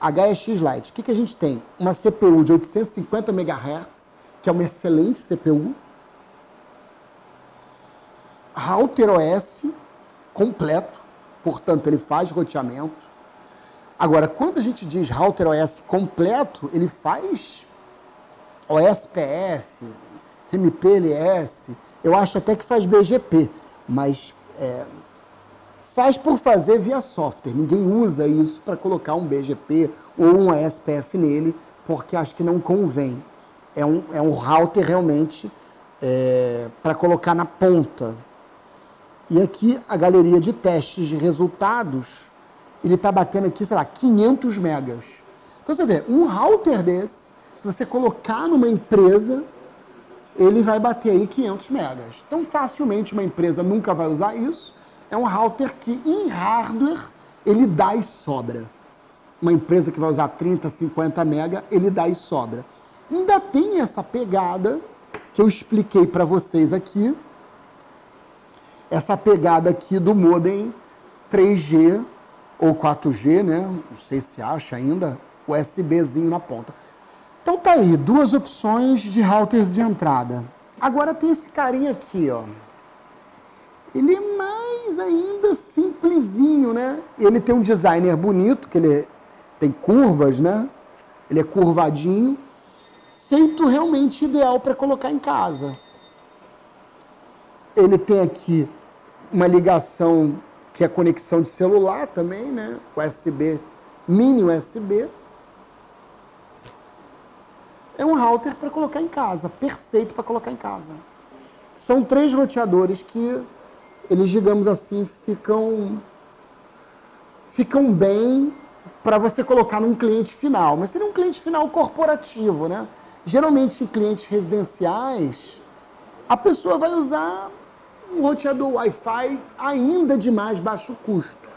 HEX Lite. O que, que a gente tem? Uma CPU de 850 MHz, que é uma excelente CPU. Router OS completo, portanto, ele faz roteamento. Agora, quando a gente diz Router OS completo, ele faz OSPF, MPLS, eu acho até que faz BGP, mas é, faz por fazer via software. Ninguém usa isso para colocar um BGP ou um ASPF nele, porque acho que não convém. É um, é um router realmente é, para colocar na ponta. E aqui a galeria de testes de resultados, ele está batendo aqui, sei lá, 500 megas. Então você vê, um router desse, se você colocar numa empresa, ele vai bater aí 500 megas. Então facilmente uma empresa nunca vai usar isso, é um router que em hardware ele dá e sobra. Uma empresa que vai usar 30, 50 mega, ele dá e sobra. Ainda tem essa pegada que eu expliquei para vocês aqui, essa pegada aqui do modem 3G ou 4G, né? Não sei se acha ainda, USBzinho na ponta. Então tá aí, duas opções de routers de entrada. Agora tem esse carinha aqui, ó. Ele é mais ainda simplesinho, né? Ele tem um designer bonito, que ele tem curvas, né? Ele é curvadinho, feito realmente ideal para colocar em casa. Ele tem aqui uma ligação que é conexão de celular também, né? USB, mini USB. É um router para colocar em casa, perfeito para colocar em casa. São três roteadores que eles, digamos assim, ficam ficam bem para você colocar num cliente final, mas seria um cliente final corporativo, né? Geralmente em clientes residenciais, a pessoa vai usar um roteador Wi-Fi ainda de mais baixo custo.